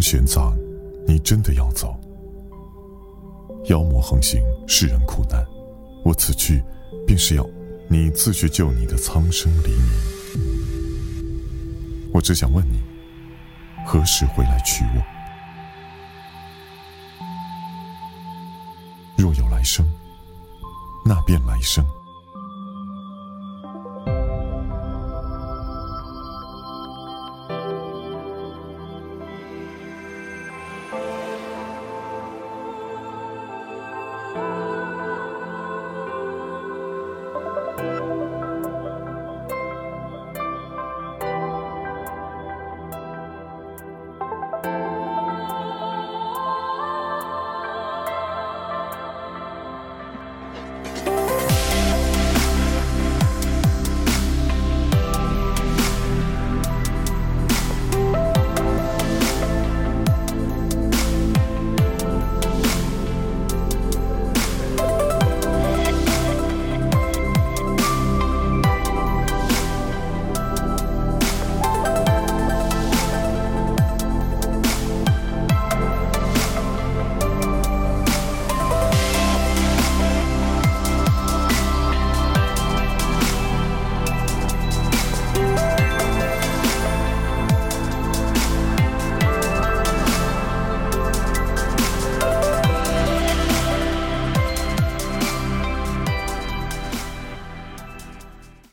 玄奘，你真的要走？妖魔横行，世人苦难，我此去，便是要你自去救你的苍生黎明。我只想问你，何时回来娶我？若有来生，那便来生。